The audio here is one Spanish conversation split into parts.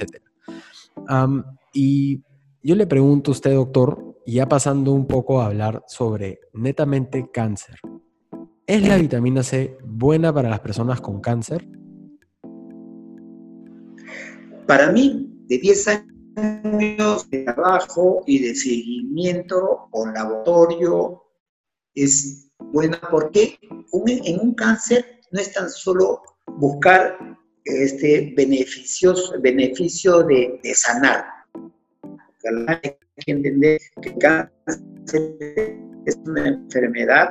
etc. y yo le pregunto a usted, doctor, ya pasando un poco a hablar sobre netamente cáncer. ¿Es la vitamina C buena para las personas con cáncer? Para mí, de 10 años de trabajo y de seguimiento con laboratorio, es buena porque en un cáncer no es tan solo buscar este beneficio de, de sanar. Hay que entender que cáncer es una enfermedad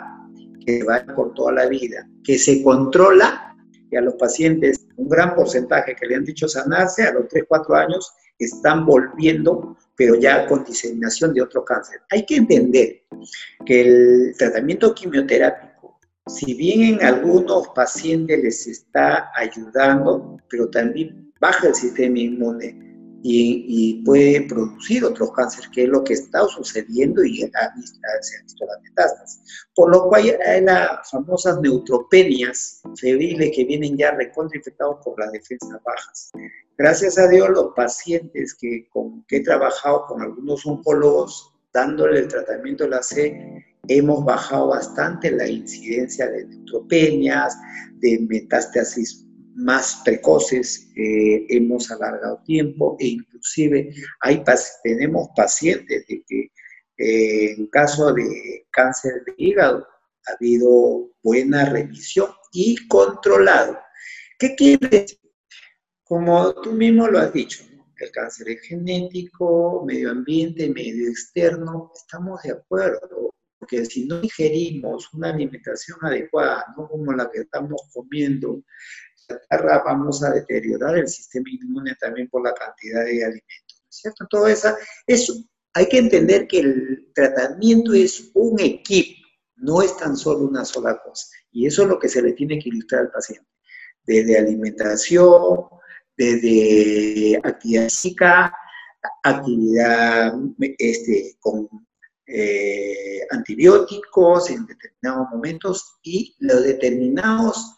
que va por toda la vida, que se controla y a los pacientes, un gran porcentaje que le han dicho sanarse, a los 3, 4 años están volviendo, pero ya con diseminación de otro cáncer. Hay que entender que el tratamiento quimioterápico, si bien en algunos pacientes les está ayudando, pero también baja el sistema inmune, y, puede producir otros cánceres, que es lo que está sucediendo y se ha visto las metástasis. Por lo cual hay las famosas neutropenias febriles que vienen ya recontrainfectados por las defensas bajas. Gracias a Dios, los pacientes que, con, que he trabajado con algunos oncólogos dándole el tratamiento de la C, hemos bajado bastante la incidencia de neutropenias, de metástasis más precoces, eh, hemos alargado tiempo e inclusive hay, tenemos pacientes de que eh, en caso de cáncer de hígado ha habido buena revisión y controlado. ¿Qué quiere decir? Como tú mismo lo has dicho, el cáncer es genético, medio ambiente, medio externo, estamos de acuerdo, porque si no ingerimos una alimentación adecuada, no como la que estamos comiendo, vamos a deteriorar el sistema inmune también por la cantidad de alimentos, cierto? Todo eso, eso, hay que entender que el tratamiento es un equipo, no es tan solo una sola cosa. Y eso es lo que se le tiene que ilustrar al paciente. Desde alimentación, desde actividad física, actividad este, con eh, antibióticos en determinados momentos y los determinados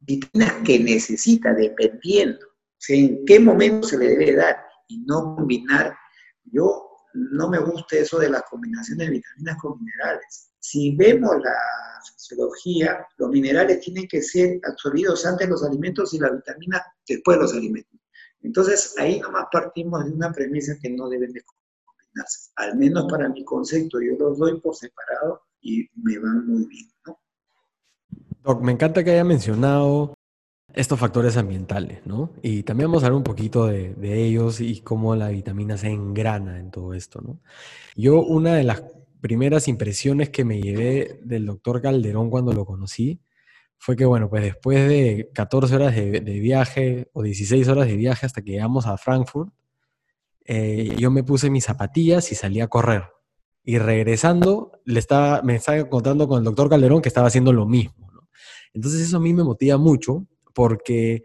vitaminas que necesita, dependiendo en qué momento se le debe dar y no combinar. Yo no me gusta eso de las combinaciones de vitaminas con minerales. Si vemos la fisiología, los minerales tienen que ser absorbidos antes de los alimentos y las vitaminas después de los alimentos. Entonces, ahí nomás partimos de una premisa que no deben de combinarse. Al menos para mi concepto, yo los doy por separado y me van muy bien, ¿no? Doc, me encanta que haya mencionado estos factores ambientales, ¿no? Y también vamos a hablar un poquito de, ellos y cómo la vitamina se engrana en todo esto, ¿no? Yo una de las primeras impresiones que me llevé del doctor Calderón cuando lo conocí fue que, bueno, pues después de 14 horas de, viaje o 16 horas de viaje hasta que llegamos a Frankfurt, eh, yo me puse mis zapatillas y salí a correr. Y regresando, le estaba, me estaba encontrando con el doctor Calderón que estaba haciendo lo mismo. Entonces eso a mí me motiva mucho porque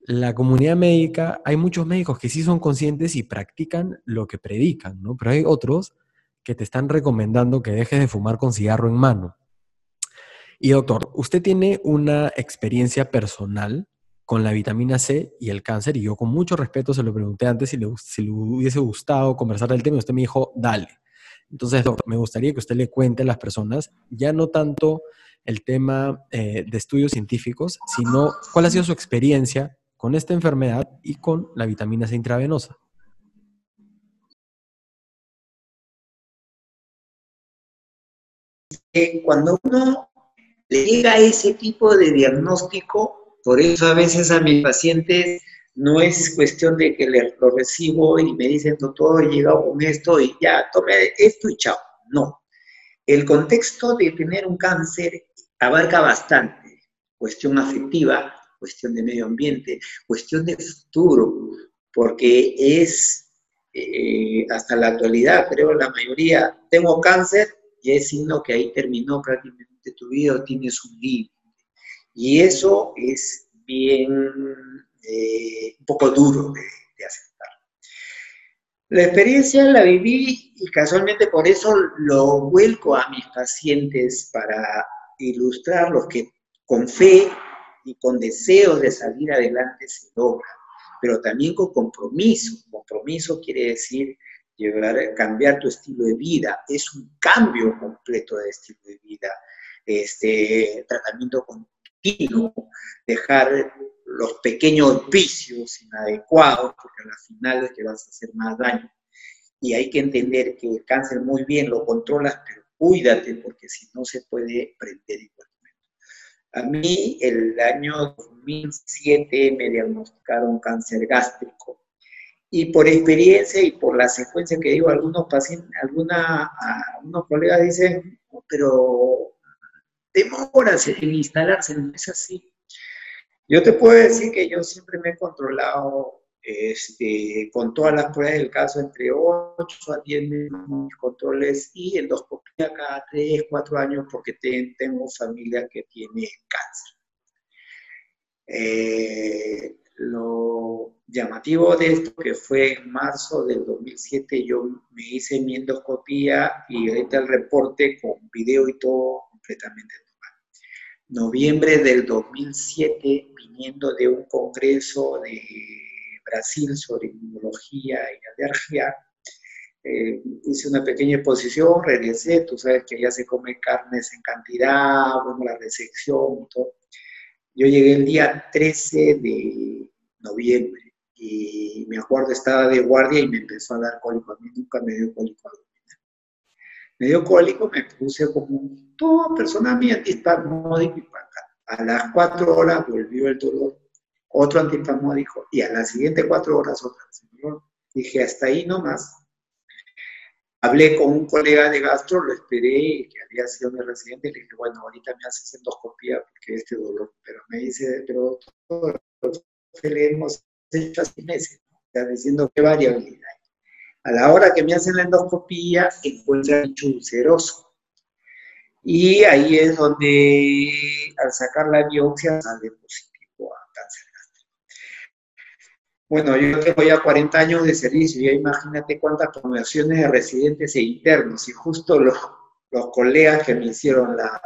la comunidad médica, hay muchos médicos que sí son conscientes y practican lo que predican, ¿no? Pero hay otros que te están recomendando que dejes de fumar con cigarro en mano. Y doctor, usted tiene una experiencia personal con la vitamina C y el cáncer, y yo con mucho respeto se lo pregunté antes si le, hubiese gustado conversar del tema, y usted me dijo, dale. Entonces, doctor, me gustaría que usted le cuente a las personas, ya no tanto el tema eh, de estudios científicos, sino cuál ha sido su experiencia con esta enfermedad y con la vitamina C intravenosa. Cuando uno le llega a ese tipo de diagnóstico, por eso a veces a mis pacientes no es cuestión de que lo recibo y me dicen, doctor, he llegado con esto y ya, tome esto y chao. No. El contexto de tener un cáncer abarca bastante, cuestión afectiva, cuestión de medio ambiente, cuestión de futuro, porque es eh, hasta la actualidad, creo la mayoría, tengo cáncer y es signo que ahí terminó prácticamente tu vida tienes un límite. Y eso es bien, eh, un poco duro de, de aceptar. La experiencia la viví y casualmente por eso lo vuelco a mis pacientes para ilustrar los que con fe y con deseos de salir adelante se logran. pero también con compromiso. Compromiso quiere decir llegar, cambiar tu estilo de vida. Es un cambio completo de estilo de vida. Este tratamiento continuo, dejar los pequeños vicios inadecuados, porque al final es que vas a hacer más daño. Y hay que entender que el cáncer muy bien lo controlas, pero cuídate, porque si no se puede prender igualmente. A mí, el año 2007 me diagnosticaron cáncer gástrico. Y por experiencia y por la secuencia que digo, algunos pacientes, alguna, algunos colegas dicen, pero demoras en instalarse, no es así. Yo te puedo decir que yo siempre me he controlado este, con todas las pruebas del caso entre 8 a 10 controles y endoscopia cada 3, 4 años porque tengo familia que tiene cáncer. Eh, lo llamativo de esto que fue en marzo del 2007 yo me hice mi endoscopía y ahorita el reporte con video y todo completamente noviembre del 2007, viniendo de un congreso de Brasil sobre inmunología y alergia, eh, hice una pequeña exposición, regresé, tú sabes que ya se come carnes en cantidad, bueno, la resección y todo. Yo llegué el día 13 de noviembre y me acuerdo estaba de guardia y me empezó a dar cólico. A mí nunca me dio cólico me dio cólico, me puse como toda persona mi antispasmódico y a las cuatro horas volvió el dolor, otro antispasmódico y a las siguientes cuatro horas otra Dije, hasta ahí nomás. Hablé con un colega de gastro, lo esperé, que había sido mi residente, le dije, bueno, ahorita me haces endoscopía porque este dolor, pero me dice, pero todo le hemos hecho hace meses, está diciendo qué variabilidad a la hora que me hacen la endoscopía, encuentran bicho ulceroso. Y ahí es donde, al sacar la biopsia, sale positivo a cáncer. Bueno, yo tengo ya 40 años de servicio, ya imagínate cuántas promociones de residentes e internos, y justo los, colegas que me hicieron la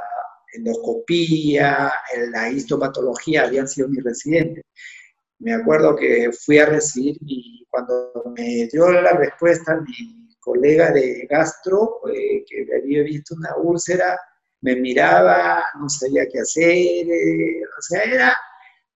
endoscopía, la histopatología, habían sido mis residentes. Me acuerdo que fui a recibir y cuando me dio la respuesta mi colega de gastro, eh, que había visto una úlcera, me miraba, no sabía qué hacer, eh, o sea, era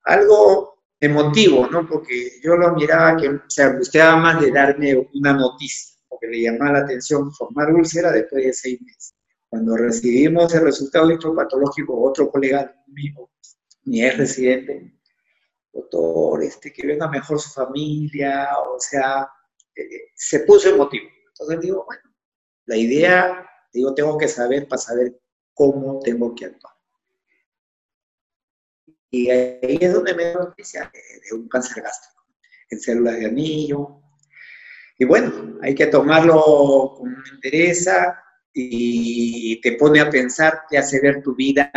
algo emotivo, ¿no? Porque yo lo miraba que se angustiaba más de darme una noticia, porque le llamaba la atención formar úlcera después de seis meses. Cuando recibimos el resultado histopatológico, otro colega mío, mi ex residente, doctor, este, que venga mejor su familia, o sea, eh, se puso emotivo. Entonces digo, bueno, la idea, digo, tengo que saber para saber cómo tengo que actuar. Y ahí es donde me da noticia de, un cáncer gástrico, en células de anillo. Y bueno, hay que tomarlo con interés y te pone a pensar, te hace ver tu vida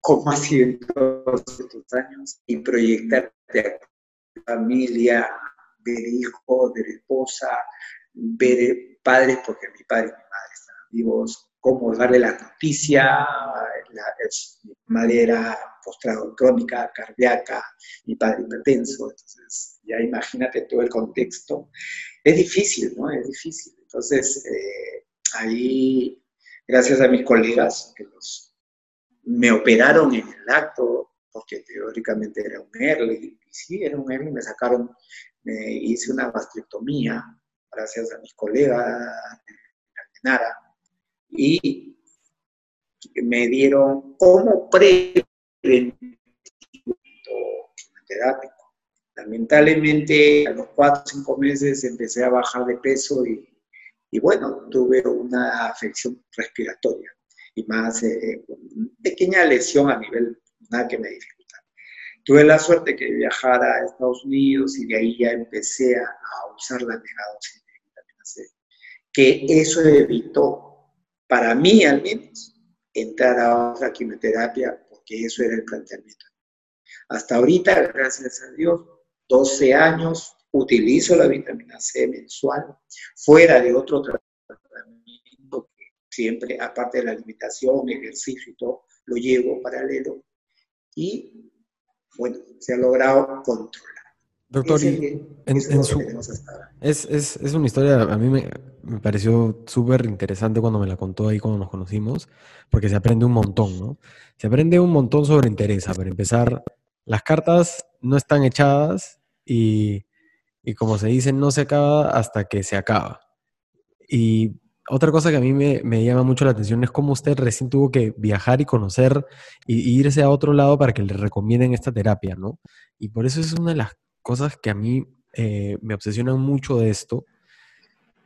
cómo ha sido todos estos años y proyectarte a tu familia, ver hijos, ver esposa, ver padres, porque mi padre y mi madre están vivos, cómo darle la noticia, la, mi madre era postrado crónica, cardíaca, mi padre hipertenso, entonces ya imagínate todo el contexto. Es difícil, ¿no? Es difícil. Entonces, eh, ahí, gracias a mis colegas, que me operaron en el acto, porque teóricamente era un ERLE, y sí, era un ERLE, me sacaron, me hice una gastrectomía, gracias a mis colegas de Nara, y me dieron como prevención terápico. Lamentablemente, a los cuatro o cinco meses empecé a bajar de peso y, y bueno, tuve una afección respiratoria y más eh, pequeña lesión a nivel, nada que me dificulta. Tuve la suerte que viajara a Estados Unidos y de ahí ya empecé a, usar la megadosis de vitamina C, que eso evitó, para mí al menos, entrar a otra quimioterapia, porque eso era el planteamiento. Hasta ahorita, gracias a Dios, 12 años, utilizo la vitamina C mensual, fuera de otro tratamiento siempre, aparte de la limitación, ejercicio y todo, lo llevo paralelo y, bueno, se ha logrado controlar. Doctor, es, es, una historia, a mí me, me pareció súper interesante cuando me la contó ahí cuando nos conocimos, porque se aprende un montón, ¿no? Se aprende un montón sobre interés. Para empezar, las cartas no están echadas y, y como se dice, no se acaba hasta que se acaba. Y otra cosa que a mí me, llama mucho la atención es cómo usted recién tuvo que viajar y conocer y, irse a otro lado para que le recomienden esta terapia, ¿no? Y por eso es una de las cosas que a mí eh, me obsesionan mucho de esto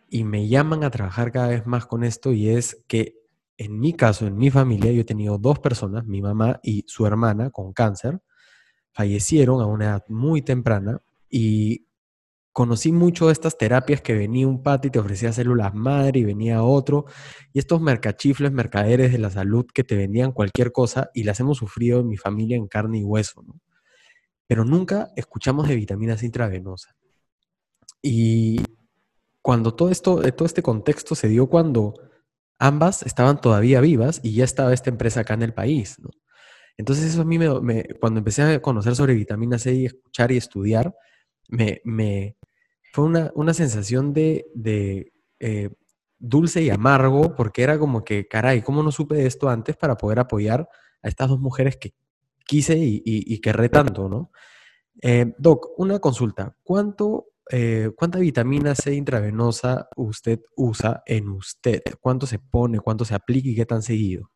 y me llaman a trabajar cada vez más con esto y es que en mi caso, en mi familia, yo he tenido dos personas, mi mamá y su hermana con cáncer, fallecieron a una edad muy temprana y conocí mucho de estas terapias que venía un pati y te ofrecía células madre y venía otro, y estos mercachifles, mercaderes de la salud que te vendían cualquier cosa y las hemos sufrido en mi familia en carne y hueso, ¿no? Pero nunca escuchamos de vitaminas intravenosas. Y cuando todo esto, todo este contexto se dio cuando ambas estaban todavía vivas y ya estaba esta empresa acá en el país. Entonces eso a mí me, cuando empecé a conocer sobre vitamina C y escuchar y estudiar, me, me, fue una, sensación de, eh, dulce y amargo, porque era como que, caray, ¿cómo no supe de esto antes para poder apoyar a estas dos mujeres que quise y, y, querré tanto, ¿no? Eh, doc, una consulta. ¿Cuánto, eh, ¿Cuánta vitamina C intravenosa usted usa en usted? ¿Cuánto se pone, cuánto se aplica y qué tan seguido?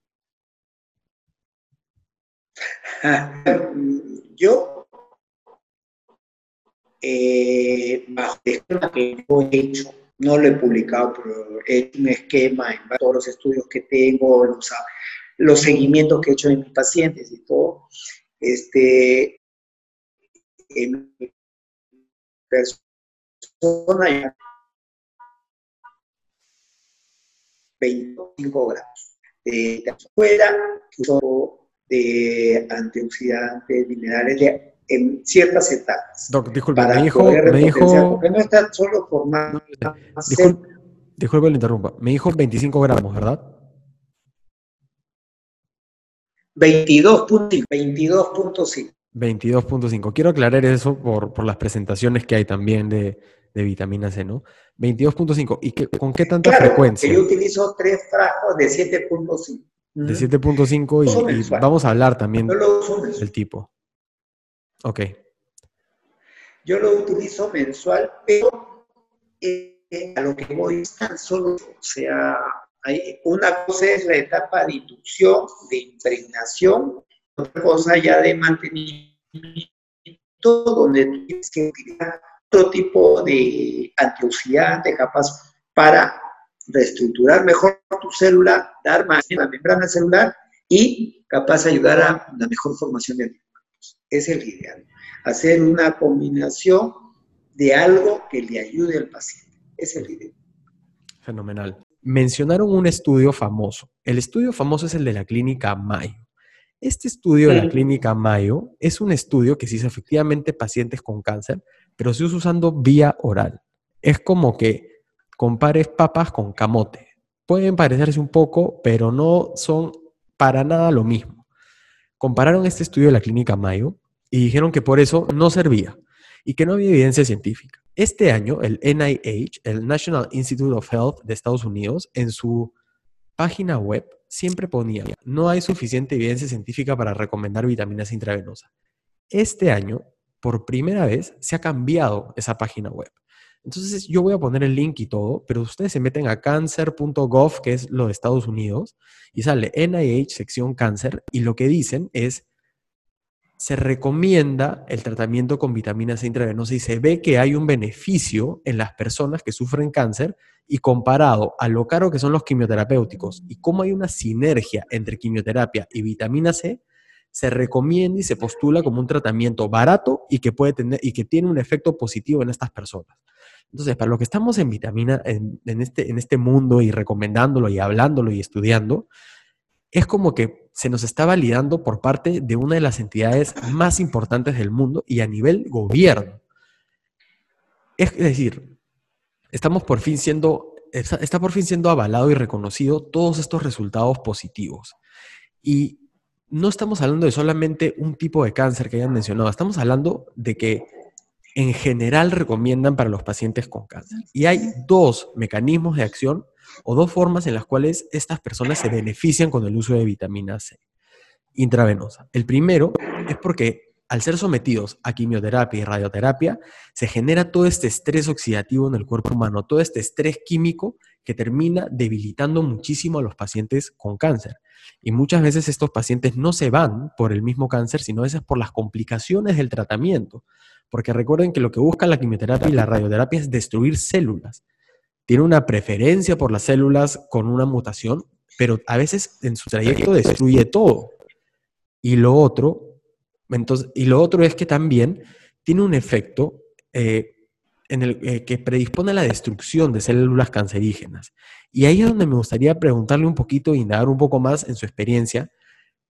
Yo eh, bajo el esquema que yo he hecho, no lo he publicado, pero he hecho un esquema en todos los estudios que tengo, los, los seguimientos que he hecho en mis pacientes y todo, este, en persona 25 gramos de fuera, de antioxidantes, minerales, de en ciertas etapas. Doc, disculpe, me dijo, me dijo... Porque no está solo formando... Disculpe, disculpe, le interrumpa. Me dijo 25 gramos, ¿verdad? 22.5. 22.5. 22.5. Quiero aclarar eso por, por, las presentaciones que hay también de, de vitamina C, ¿no? 22.5. ¿Y con qué tanta frecuencia? Yo utilizo tres frascos de 7.5. De 7.5 y, y, vamos a hablar también del tipo. Ok. Yo lo utilizo mensual, pero eh, a lo que voy es tan solo, o sea, una cosa es la etapa de inducción, de impregnación, otra cosa ya de mantenimiento, donde tienes que utilizar otro tipo de antioxidante capaz para reestructurar mejor tu célula, dar más a la membrana celular y capaz de ayudar a una mejor formación de es el ideal. Hacer una combinación de algo que le ayude al paciente. Es el ideal. Fenomenal. Mencionaron un estudio famoso. El estudio famoso es el de la clínica Mayo. Este estudio de la clínica Mayo es un estudio que se hizo efectivamente pacientes con cáncer, pero se usa usando vía oral. Es como que compares papas con camote. Pueden parecerse un poco, pero no son para nada lo mismo compararon este estudio de la clínica Mayo y dijeron que por eso no servía y que no había evidencia científica. Este año, el NIH, el National Institute of Health de Estados Unidos, en su página web siempre ponía, no hay suficiente evidencia científica para recomendar vitaminas intravenosas. Este año, por primera vez, se ha cambiado esa página web. Entonces yo voy a poner el link y todo, pero ustedes se meten a cancer.gov, que es lo de Estados Unidos, y sale NIH sección cáncer, y lo que dicen es, se recomienda el tratamiento con vitamina C intravenosa y se ve que hay un beneficio en las personas que sufren cáncer y comparado a lo caro que son los quimioterapéuticos y cómo hay una sinergia entre quimioterapia y vitamina C, se recomienda y se postula como un tratamiento barato y que puede tener y que tiene un efecto positivo en estas personas. Entonces, para lo que estamos en vitamina, en, este, en este mundo y recomendándolo y hablándolo y estudiando, es como que se nos está validando por parte de una de las entidades más importantes del mundo y a nivel gobierno. Es decir, estamos por fin siendo, está por fin siendo avalado y reconocido todos estos resultados positivos. Y no estamos hablando de solamente un tipo de cáncer que hayan mencionado, estamos hablando de que en general recomiendan para los pacientes con cáncer. Y hay dos mecanismos de acción o dos formas en las cuales estas personas se benefician con el uso de vitamina C intravenosa. El primero es porque al ser sometidos a quimioterapia y radioterapia, se genera todo este estrés oxidativo en el cuerpo humano, todo este estrés químico que termina debilitando muchísimo a los pacientes con cáncer. Y muchas veces estos pacientes no se van por el mismo cáncer, sino a veces por las complicaciones del tratamiento. Porque recuerden que lo que busca la quimioterapia y la radioterapia es destruir células. Tiene una preferencia por las células con una mutación, pero a veces en su trayecto destruye todo. Y lo otro, entonces, y lo otro es que también tiene un efecto eh, en el, eh, que predispone a la destrucción de células cancerígenas. Y ahí es donde me gustaría preguntarle un poquito y indagar un poco más en su experiencia,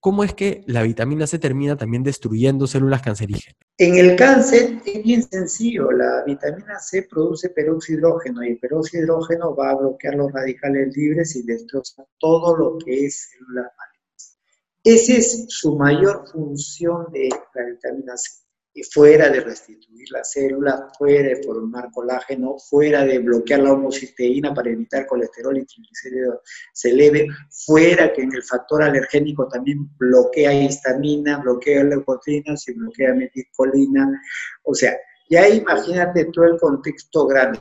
¿cómo es que la vitamina C termina también destruyendo células cancerígenas? En el cáncer es bien sencillo, la vitamina C produce peróxido hidrógeno y el peróxido hidrógeno va a bloquear los radicales libres y destroza todo lo que es células malignas. Esa es su mayor función de la vitamina C fuera de restituir la célula, fuera de formar colágeno, fuera de bloquear la homocisteína para evitar colesterol y triglicéridos se eleve, fuera que en el factor alergénico también bloquea histamina, bloquea leucotrinas y bloquea metilcolina. O sea, ya imagínate todo el contexto grande.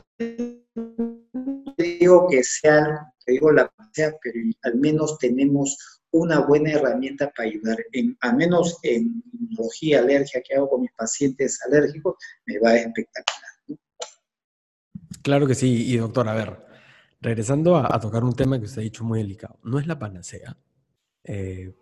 Digo que sea, te digo la sea, pero al menos tenemos una buena herramienta para ayudar, en, al menos en inmunología, alergia que hago con mis pacientes alérgicos, me va espectacular. Claro que sí, y doctor, a ver, regresando a, tocar un tema que usted ha dicho muy delicado, no es la panacea, eh,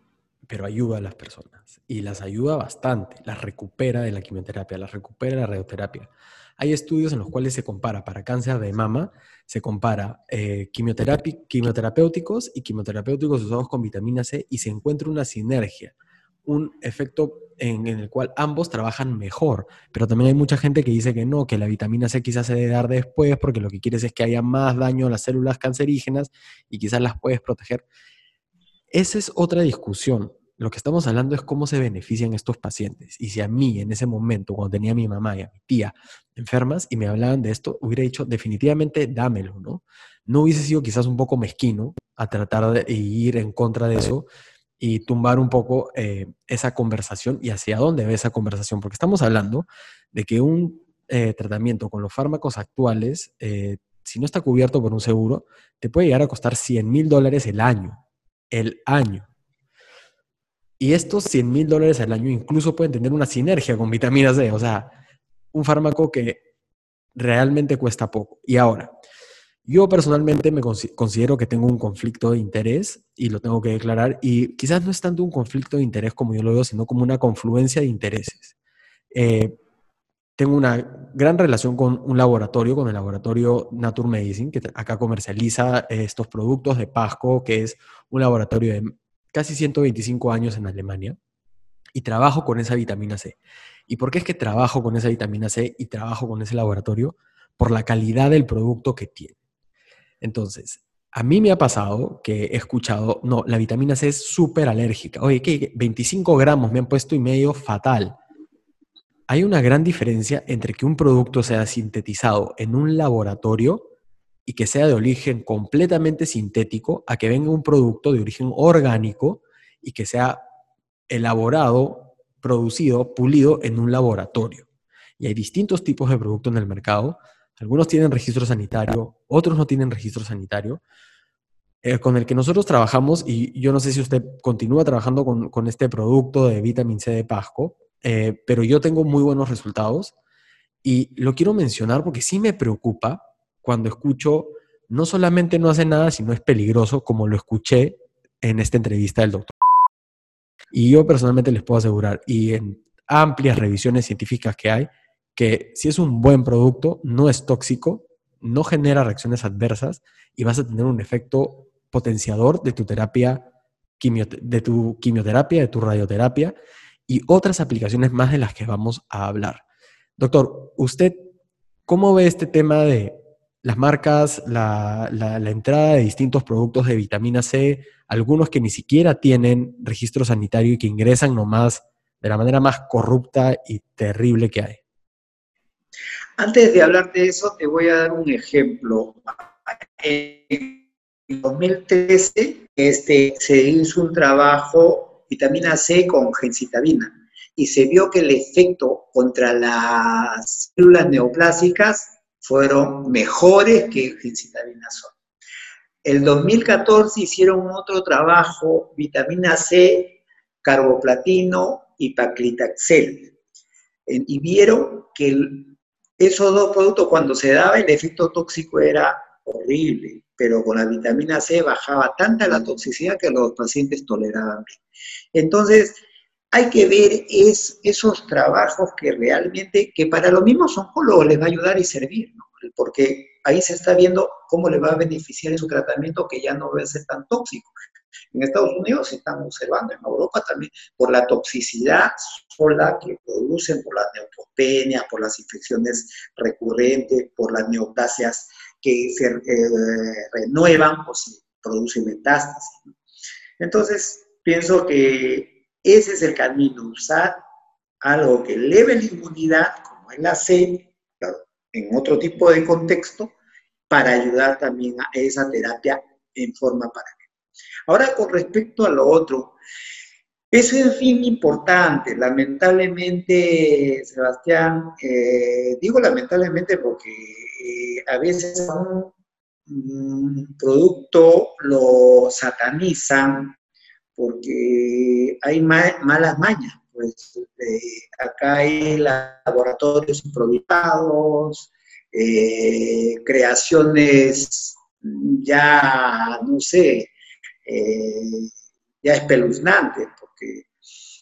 pero ayuda a las personas y las ayuda bastante, las recupera de la quimioterapia, las recupera de la radioterapia. Hay estudios en los cuales se compara para cáncer de mama, se compara eh, quimioterapéuticos y quimioterapéuticos usados con vitamina C y se encuentra una sinergia, un efecto en, el cual ambos trabajan mejor. Pero también hay mucha gente que dice que no, que la vitamina C quizás se debe dar después porque lo que quieres es que haya más daño a las células cancerígenas y quizás las puedes proteger. Esa es otra discusión. Lo que estamos hablando es cómo se benefician estos pacientes. Y si a mí en ese momento, cuando tenía a mi mamá y a mi tía enfermas y me hablaban de esto, hubiera dicho definitivamente dámelo, ¿no? No hubiese sido quizás un poco mezquino a tratar de ir en contra de eso y tumbar un poco eh, esa conversación y hacia dónde ve esa conversación, porque estamos hablando de que un eh, tratamiento con los fármacos actuales, eh, si no está cubierto por un seguro, te puede llegar a costar 100 mil dólares el año, el año. Y estos 100 mil dólares al año incluso pueden tener una sinergia con vitamina C, o sea, un fármaco que realmente cuesta poco. Y ahora, yo personalmente me considero que tengo un conflicto de interés y lo tengo que declarar y quizás no es tanto un conflicto de interés como yo lo veo, sino como una confluencia de intereses. Eh, tengo una gran relación con un laboratorio, con el laboratorio Nature Medicine, que acá comercializa estos productos de Pasco, que es un laboratorio de casi 125 años en Alemania y trabajo con esa vitamina C. ¿Y por qué es que trabajo con esa vitamina C y trabajo con ese laboratorio? Por la calidad del producto que tiene. Entonces, a mí me ha pasado que he escuchado, no, la vitamina C es súper alérgica. Oye, ¿qué? 25 gramos me han puesto y medio fatal. Hay una gran diferencia entre que un producto sea sintetizado en un laboratorio y que sea de origen completamente sintético a que venga un producto de origen orgánico y que sea elaborado, producido, pulido en un laboratorio. Y hay distintos tipos de productos en el mercado. Algunos tienen registro sanitario, otros no tienen registro sanitario. Eh, con el que nosotros trabajamos, y yo no sé si usted continúa trabajando con, este producto de vitamina C de Pasco, eh, pero yo tengo muy buenos resultados y lo quiero mencionar porque sí me preocupa cuando escucho, no solamente no hace nada, sino es peligroso, como lo escuché en esta entrevista del doctor. Y yo personalmente les puedo asegurar, y en amplias revisiones científicas que hay, que si es un buen producto, no es tóxico, no genera reacciones adversas y vas a tener un efecto potenciador de tu terapia, de tu quimioterapia, de tu radioterapia y otras aplicaciones más de las que vamos a hablar. Doctor, ¿usted cómo ve este tema de las marcas, la, entrada de distintos productos de vitamina C, algunos que ni siquiera tienen registro sanitario y que ingresan nomás de la manera más corrupta y terrible que hay. Antes de hablar de eso, te voy a dar un ejemplo. En 2013 este, se hizo un trabajo vitamina C con gencitabina y se vio que el efecto contra las células neoplásicas fueron mejores que gencitabina solo. El 2014 hicieron otro trabajo, vitamina C, carboplatino y paclitaxel, y vieron que esos dos productos cuando se daba el efecto tóxico era horrible, pero con la vitamina C bajaba tanta la toxicidad que los pacientes toleraban bien. Entonces, hay que ver es, esos trabajos que realmente, que para los mismos oncólogos les va a ayudar y servir, porque ahí se está viendo cómo le va a beneficiar en su tratamiento que ya no va a ser tan tóxico. En Estados Unidos se están observando, en Europa también, por la toxicidad sola que producen, por las neutropenias, por las infecciones recurrentes, por las neoplasias que se eh, renuevan o se producen metástasis. Entonces, pienso que ese es el camino, usar algo que eleve la inmunidad, como es la C, en otro tipo de contexto, para ayudar también a esa terapia en forma paralela. Ahora, con respecto a lo otro, es un fin importante. Lamentablemente, Sebastián, eh, digo lamentablemente porque eh, a veces un, producto lo satanizan porque hay malas mañas. Pues eh, acá hay laboratorios improvisados, creaciones ya, no sé, eh, ya espeluznante, porque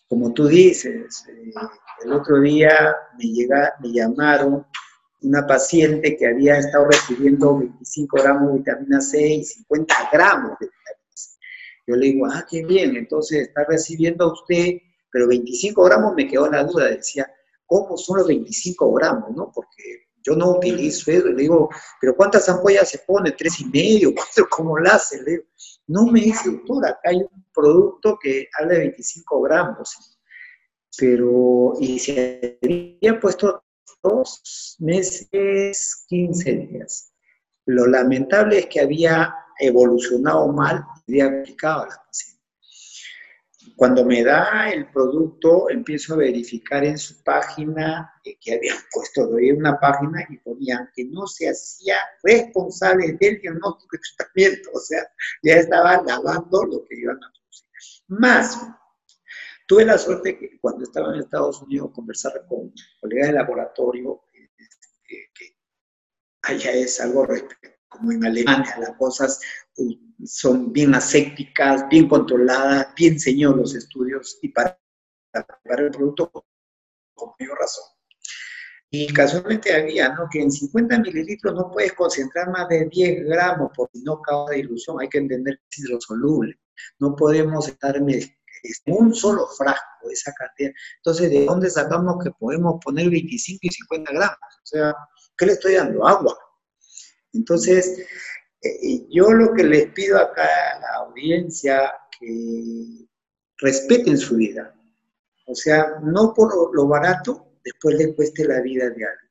como tú dices, eh, el otro día me, llega, me llamaron una paciente que había estado recibiendo 25 gramos de vitamina C y 50 gramos de vitamina. Yo le digo, ah, qué bien, entonces está recibiendo usted, pero 25 gramos me quedó la duda, decía, ¿cómo son los 25 gramos? ¿no? Porque yo no utilizo eso, le digo, pero ¿cuántas ampollas se pone? ¿Tres y medio? ¿Cuatro? ¿Cómo la hace? Le digo, no me dice, doctor, acá hay un producto que habla de 25 gramos, pero, y se había puesto dos meses, 15 días. Lo lamentable es que había evolucionado mal y había aplicado a la paciente. Cuando me da el producto, empiezo a verificar en su página eh, que habían puesto de una página y ponían que no se hacía responsable del diagnóstico y tratamiento, o sea, ya estaban lavando lo que iban a producir. Más, tuve la suerte que cuando estaba en Estados Unidos conversar con colegas de laboratorio, este, que allá es algo como en Alemania, las cosas son bien asépticas, bien controladas, bien señor los estudios y para preparar el producto con mayor razón. Y casualmente había, ¿no? Que en 50 mililitros no puedes concentrar más de 10 gramos porque no causa ilusión, hay que entender que es hidrosoluble. No podemos estar en un solo frasco esa cantidad. Entonces, ¿de dónde sacamos que podemos poner 25 y 50 gramos? O sea, ¿qué le estoy dando? Agua. Entonces, yo lo que les pido acá a la audiencia, que respeten su vida. O sea, no por lo barato, después les cueste la vida de alguien.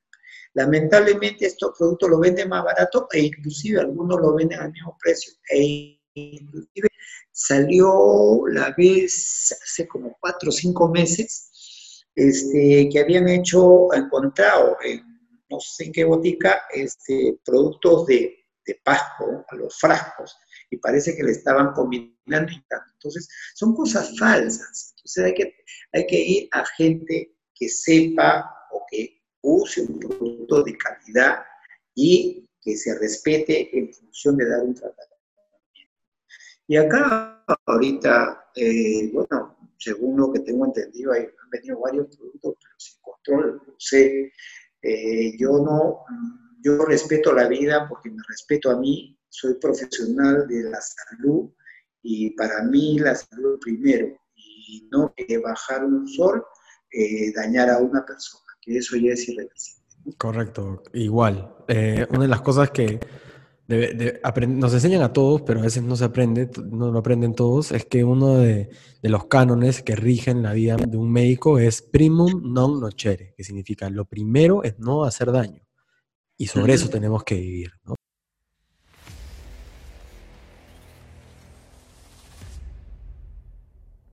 Lamentablemente estos productos los venden más barato e inclusive algunos lo venden al mismo precio. E inclusive salió la vez hace como cuatro o cinco meses este, que habían hecho, encontrado en no sé en qué botica, este, productos de de pasto a los frascos y parece que le estaban combinando y tanto. Entonces, son cosas falsas. Entonces, hay que, hay que ir a gente que sepa o que use un producto de calidad y que se respete en función de dar un tratamiento. Y acá, ahorita, eh, bueno, según lo que tengo entendido, hay, han venido varios productos, pero sin control, no sé, eh, yo no yo respeto la vida porque me respeto a mí, soy profesional de la salud y para mí la salud primero y no que bajar un sol eh, dañar a una persona, que eso ya es irreversible. Correcto, igual. Eh, una de las cosas que nos enseñan a todos, pero a veces no se aprende, no lo aprenden todos, es que uno de, de, los cánones que rigen la vida de un médico es primum non nocere, que significa lo primero es no hacer daño. y sobre eso tenemos que vivir, ¿no?